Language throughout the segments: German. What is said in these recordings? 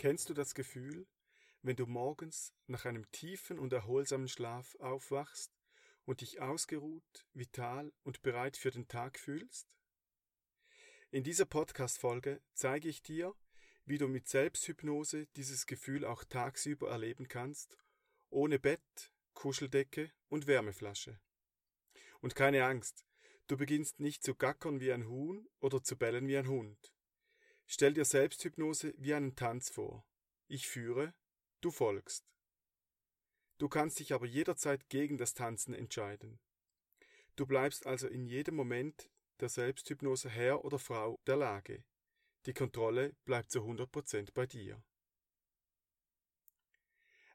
Kennst du das Gefühl, wenn du morgens nach einem tiefen und erholsamen Schlaf aufwachst und dich ausgeruht, vital und bereit für den Tag fühlst? In dieser Podcast-Folge zeige ich dir, wie du mit Selbsthypnose dieses Gefühl auch tagsüber erleben kannst, ohne Bett, Kuscheldecke und Wärmeflasche. Und keine Angst, du beginnst nicht zu gackern wie ein Huhn oder zu bellen wie ein Hund. Stell dir Selbsthypnose wie einen Tanz vor. Ich führe, du folgst. Du kannst dich aber jederzeit gegen das Tanzen entscheiden. Du bleibst also in jedem Moment der Selbsthypnose Herr oder Frau der Lage. Die Kontrolle bleibt zu 100% bei dir.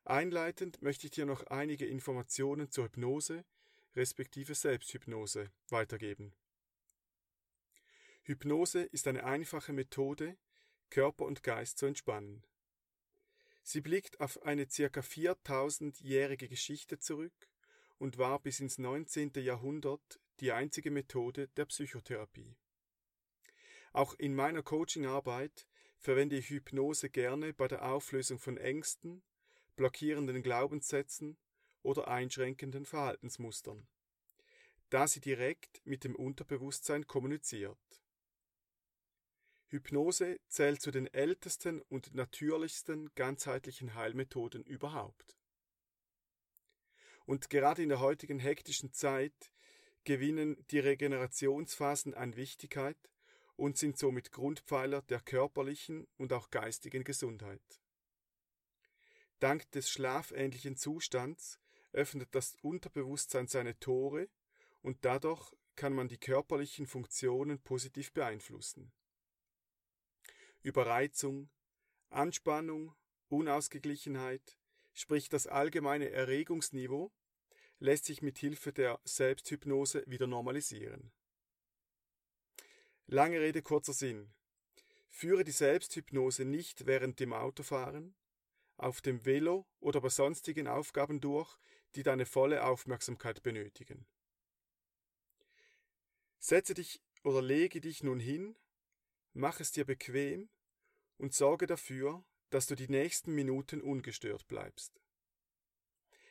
Einleitend möchte ich dir noch einige Informationen zur Hypnose respektive Selbsthypnose weitergeben. Hypnose ist eine einfache Methode, Körper und Geist zu entspannen. Sie blickt auf eine circa 4000-jährige Geschichte zurück und war bis ins 19. Jahrhundert die einzige Methode der Psychotherapie. Auch in meiner Coachingarbeit verwende ich Hypnose gerne bei der Auflösung von Ängsten, blockierenden Glaubenssätzen oder einschränkenden Verhaltensmustern, da sie direkt mit dem Unterbewusstsein kommuniziert. Hypnose zählt zu den ältesten und natürlichsten ganzheitlichen Heilmethoden überhaupt. Und gerade in der heutigen hektischen Zeit gewinnen die Regenerationsphasen an Wichtigkeit und sind somit Grundpfeiler der körperlichen und auch geistigen Gesundheit. Dank des schlafähnlichen Zustands öffnet das Unterbewusstsein seine Tore und dadurch kann man die körperlichen Funktionen positiv beeinflussen. Überreizung, Anspannung, Unausgeglichenheit, sprich das allgemeine Erregungsniveau, lässt sich mit Hilfe der Selbsthypnose wieder normalisieren. Lange Rede, kurzer Sinn. Führe die Selbsthypnose nicht während dem Autofahren, auf dem Velo oder bei sonstigen Aufgaben durch, die deine volle Aufmerksamkeit benötigen. Setze dich oder lege dich nun hin, mach es dir bequem und sorge dafür, dass du die nächsten Minuten ungestört bleibst.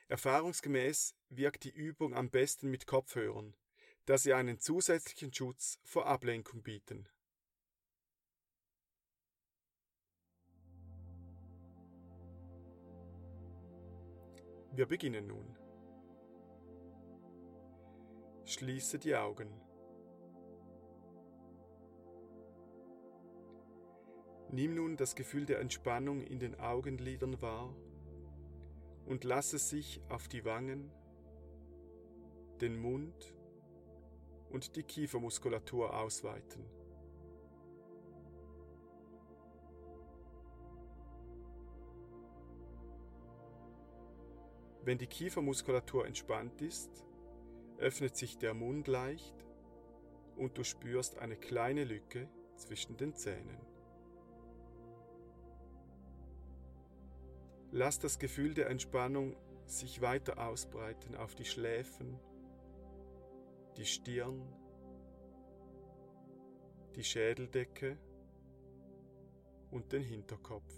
Erfahrungsgemäß wirkt die Übung am besten mit Kopfhörern, da sie einen zusätzlichen Schutz vor Ablenkung bieten. Wir beginnen nun. Schließe die Augen. Nimm nun das Gefühl der Entspannung in den Augenlidern wahr und lass es sich auf die Wangen, den Mund und die Kiefermuskulatur ausweiten. Wenn die Kiefermuskulatur entspannt ist, öffnet sich der Mund leicht und du spürst eine kleine Lücke zwischen den Zähnen. Lass das Gefühl der Entspannung sich weiter ausbreiten auf die Schläfen, die Stirn, die Schädeldecke und den Hinterkopf.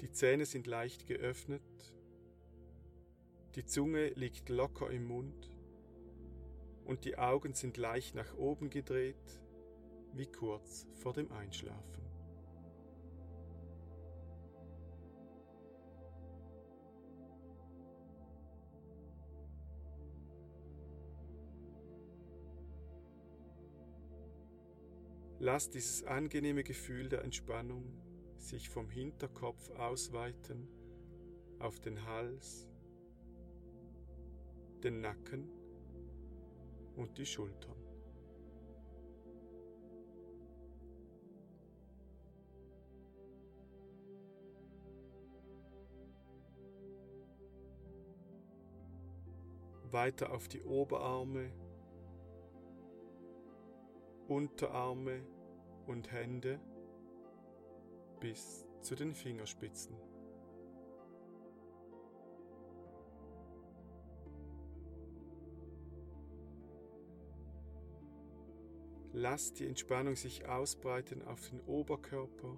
Die Zähne sind leicht geöffnet die Zunge liegt locker im Mund und die Augen sind leicht nach oben gedreht, wie kurz vor dem Einschlafen. Lass dieses angenehme Gefühl der Entspannung sich vom Hinterkopf ausweiten auf den Hals, den Nacken und die Schultern. Weiter auf die Oberarme, Unterarme und Hände bis zu den Fingerspitzen. Lass die Entspannung sich ausbreiten auf den Oberkörper,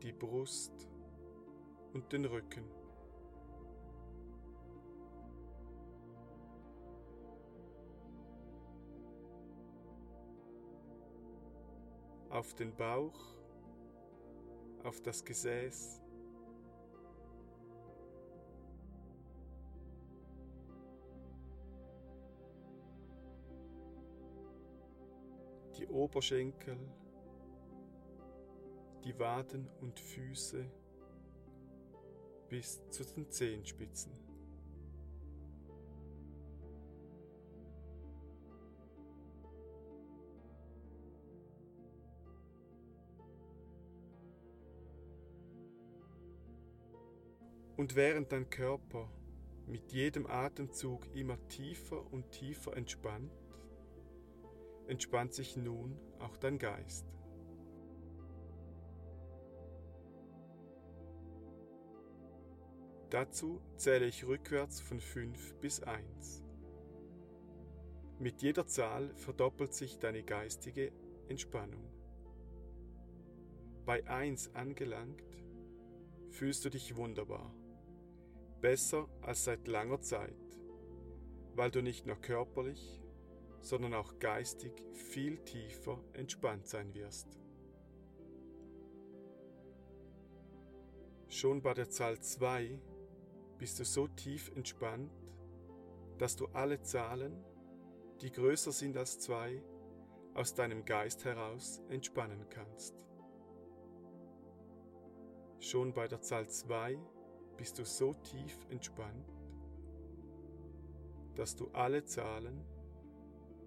die Brust und den Rücken. Auf den Bauch, auf das Gesäß, Oberschenkel, die Waden und Füße bis zu den Zehenspitzen. Und während dein Körper mit jedem Atemzug immer tiefer und tiefer entspannt, entspannt sich nun auch dein Geist. Dazu zähle ich rückwärts von 5 bis 1. Mit jeder Zahl verdoppelt sich deine geistige Entspannung. Bei 1 angelangt, fühlst du dich wunderbar, besser als seit langer Zeit, weil du nicht nur körperlich, sondern auch geistig viel tiefer entspannt sein wirst. Schon bei der Zahl 2 bist du so tief entspannt, dass du alle Zahlen, die größer sind als 2, aus deinem Geist heraus entspannen kannst. Schon bei der Zahl 2 bist du so tief entspannt, dass du alle Zahlen,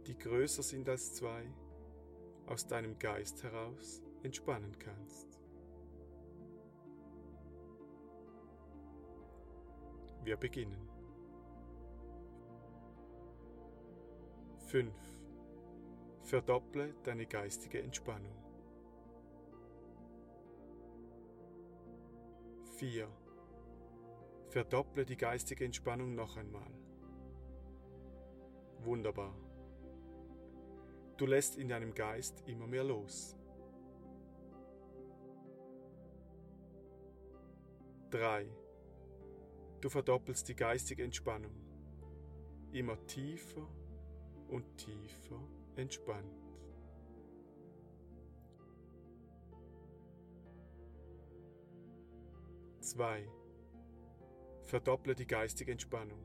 die größer sind als zwei, aus deinem Geist heraus entspannen kannst. Wir beginnen. 5. Verdopple deine geistige Entspannung. 4. Verdopple die geistige Entspannung noch einmal. Wunderbar. Du lässt in deinem Geist immer mehr los. 3. Du verdoppelst die geistige Entspannung. Immer tiefer und tiefer entspannt. 2. Verdopple die geistige Entspannung.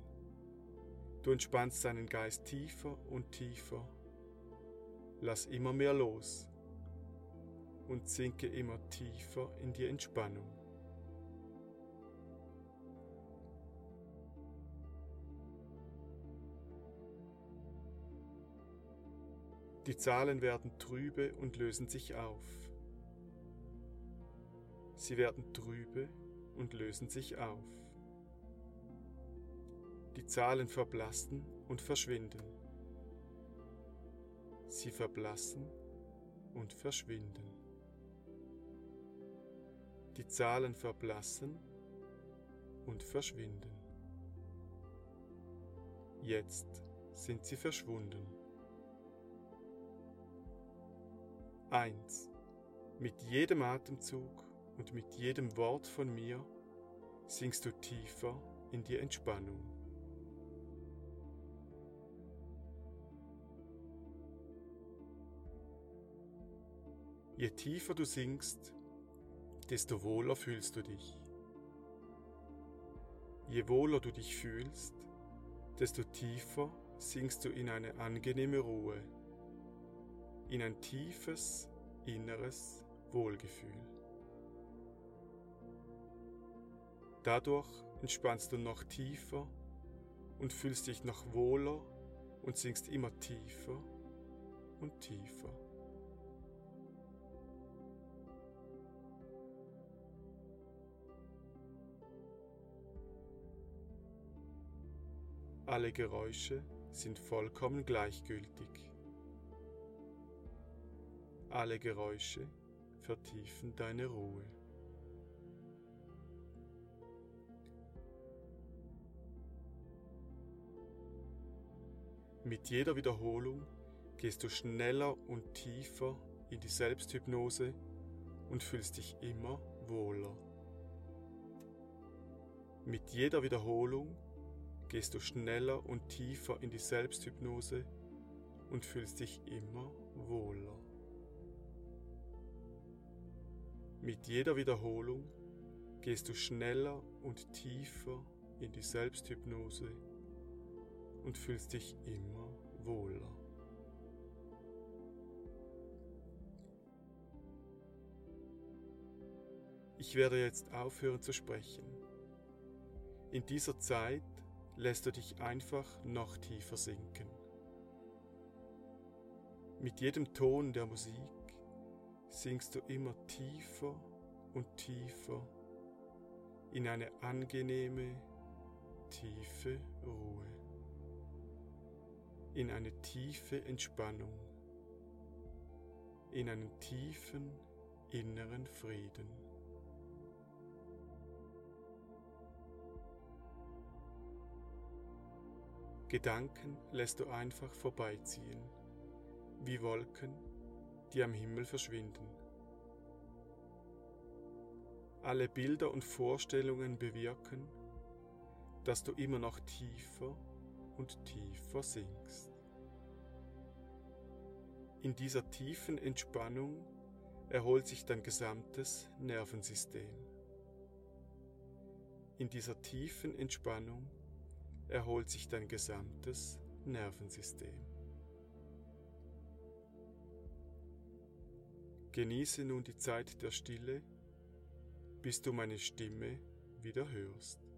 Du entspannst deinen Geist tiefer und tiefer Lass immer mehr los und sinke immer tiefer in die Entspannung. Die Zahlen werden trübe und lösen sich auf. Sie werden trübe und lösen sich auf. Die Zahlen verblassen und verschwinden. Sie verblassen und verschwinden. Die Zahlen verblassen und verschwinden. Jetzt sind sie verschwunden. 1. Mit jedem Atemzug und mit jedem Wort von mir sinkst du tiefer in die Entspannung. Je tiefer du sinkst, desto wohler fühlst du dich. Je wohler du dich fühlst, desto tiefer sinkst du in eine angenehme Ruhe, in ein tiefes inneres Wohlgefühl. Dadurch entspannst du noch tiefer und fühlst dich noch wohler und sinkst immer tiefer und tiefer. Alle Geräusche sind vollkommen gleichgültig. Alle Geräusche vertiefen deine Ruhe. Mit jeder Wiederholung gehst du schneller und tiefer in die Selbsthypnose und fühlst dich immer wohler. Mit jeder Wiederholung gehst du schneller und tiefer in die Selbsthypnose und fühlst dich immer wohler. Mit jeder Wiederholung gehst du schneller und tiefer in die Selbsthypnose und fühlst dich immer wohler. Ich werde jetzt aufhören zu sprechen. In dieser Zeit lässt du dich einfach noch tiefer sinken. Mit jedem Ton der Musik sinkst du immer tiefer und tiefer in eine angenehme, tiefe Ruhe, in eine tiefe Entspannung, in einen tiefen inneren Frieden. Gedanken lässt du einfach vorbeiziehen, wie Wolken, die am Himmel verschwinden. Alle Bilder und Vorstellungen bewirken, dass du immer noch tiefer und tiefer sinkst. In dieser tiefen Entspannung erholt sich dein gesamtes Nervensystem. In dieser tiefen Entspannung erholt sich dein gesamtes Nervensystem. Genieße nun die Zeit der Stille, bis du meine Stimme wieder hörst.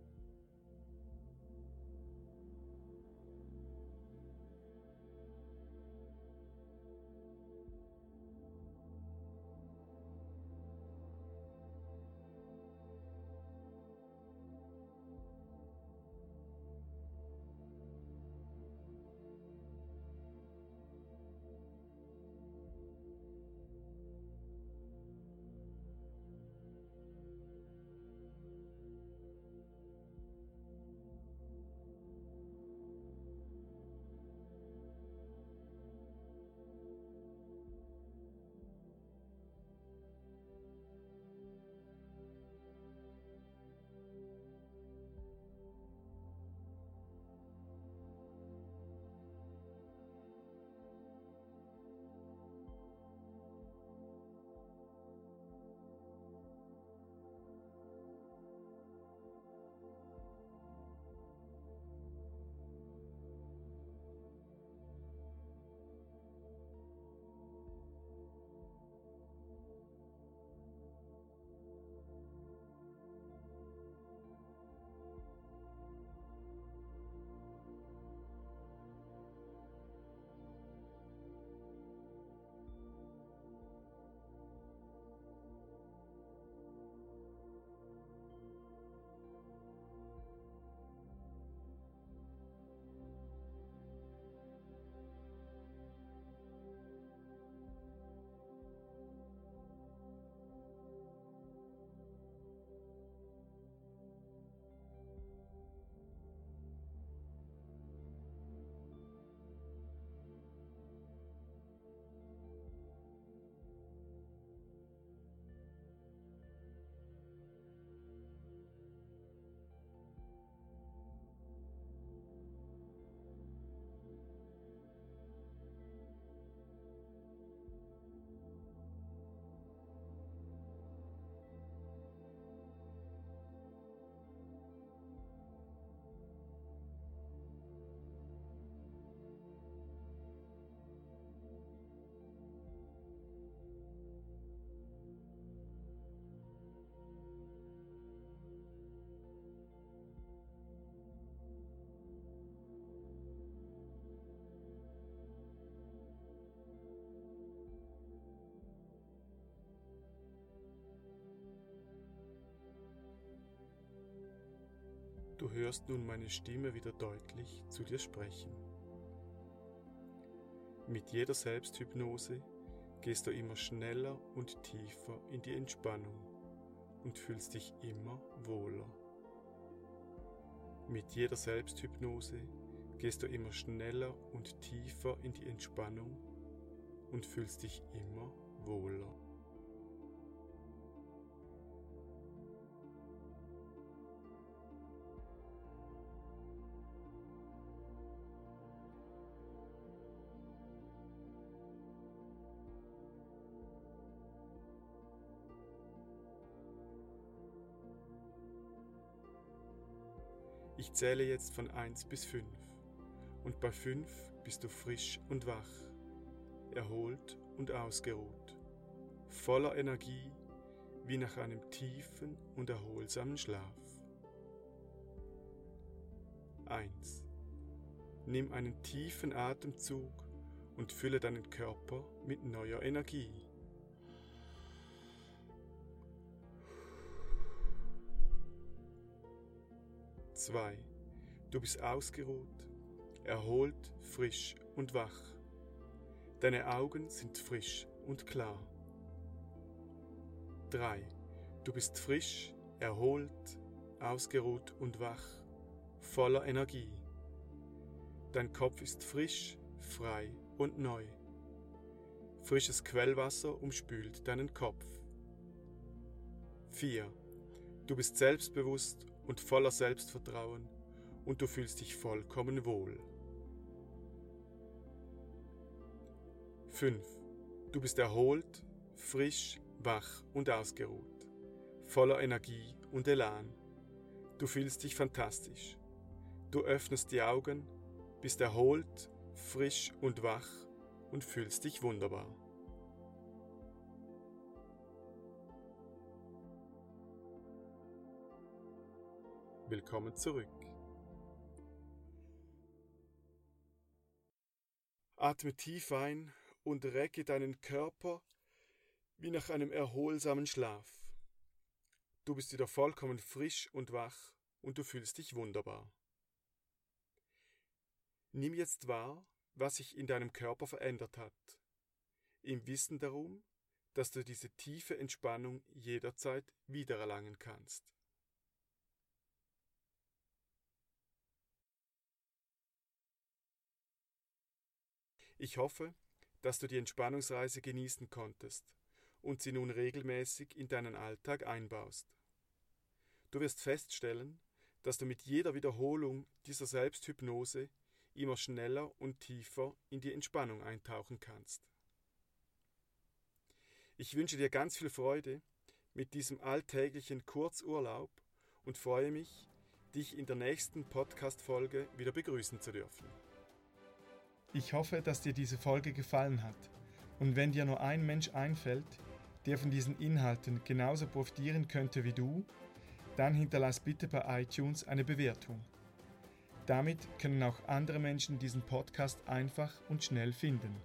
Hörst nun meine Stimme wieder deutlich zu dir sprechen. Mit jeder Selbsthypnose gehst du immer schneller und tiefer in die Entspannung und fühlst dich immer wohler. Mit jeder Selbsthypnose gehst du immer schneller und tiefer in die Entspannung und fühlst dich immer wohler. Ich zähle jetzt von 1 bis 5 und bei 5 bist du frisch und wach, erholt und ausgeruht, voller Energie wie nach einem tiefen und erholsamen Schlaf. 1. Nimm einen tiefen Atemzug und fülle deinen Körper mit neuer Energie. 2. Du bist ausgeruht, erholt, frisch und wach. Deine Augen sind frisch und klar. 3. Du bist frisch, erholt, ausgeruht und wach, voller Energie. Dein Kopf ist frisch, frei und neu. Frisches Quellwasser umspült deinen Kopf. 4. Du bist selbstbewusst und voller Selbstvertrauen und du fühlst dich vollkommen wohl. 5. Du bist erholt, frisch, wach und ausgeruht, voller Energie und Elan. Du fühlst dich fantastisch. Du öffnest die Augen, bist erholt, frisch und wach und fühlst dich wunderbar. Willkommen zurück. Atme tief ein und recke deinen Körper wie nach einem erholsamen Schlaf. Du bist wieder vollkommen frisch und wach und du fühlst dich wunderbar. Nimm jetzt wahr, was sich in deinem Körper verändert hat, im Wissen darum, dass du diese tiefe Entspannung jederzeit wiedererlangen kannst. Ich hoffe, dass du die Entspannungsreise genießen konntest und sie nun regelmäßig in deinen Alltag einbaust. Du wirst feststellen, dass du mit jeder Wiederholung dieser Selbsthypnose immer schneller und tiefer in die Entspannung eintauchen kannst. Ich wünsche dir ganz viel Freude mit diesem alltäglichen Kurzurlaub und freue mich, dich in der nächsten Podcast-Folge wieder begrüßen zu dürfen. Ich hoffe, dass dir diese Folge gefallen hat. Und wenn dir nur ein Mensch einfällt, der von diesen Inhalten genauso profitieren könnte wie du, dann hinterlass bitte bei iTunes eine Bewertung. Damit können auch andere Menschen diesen Podcast einfach und schnell finden.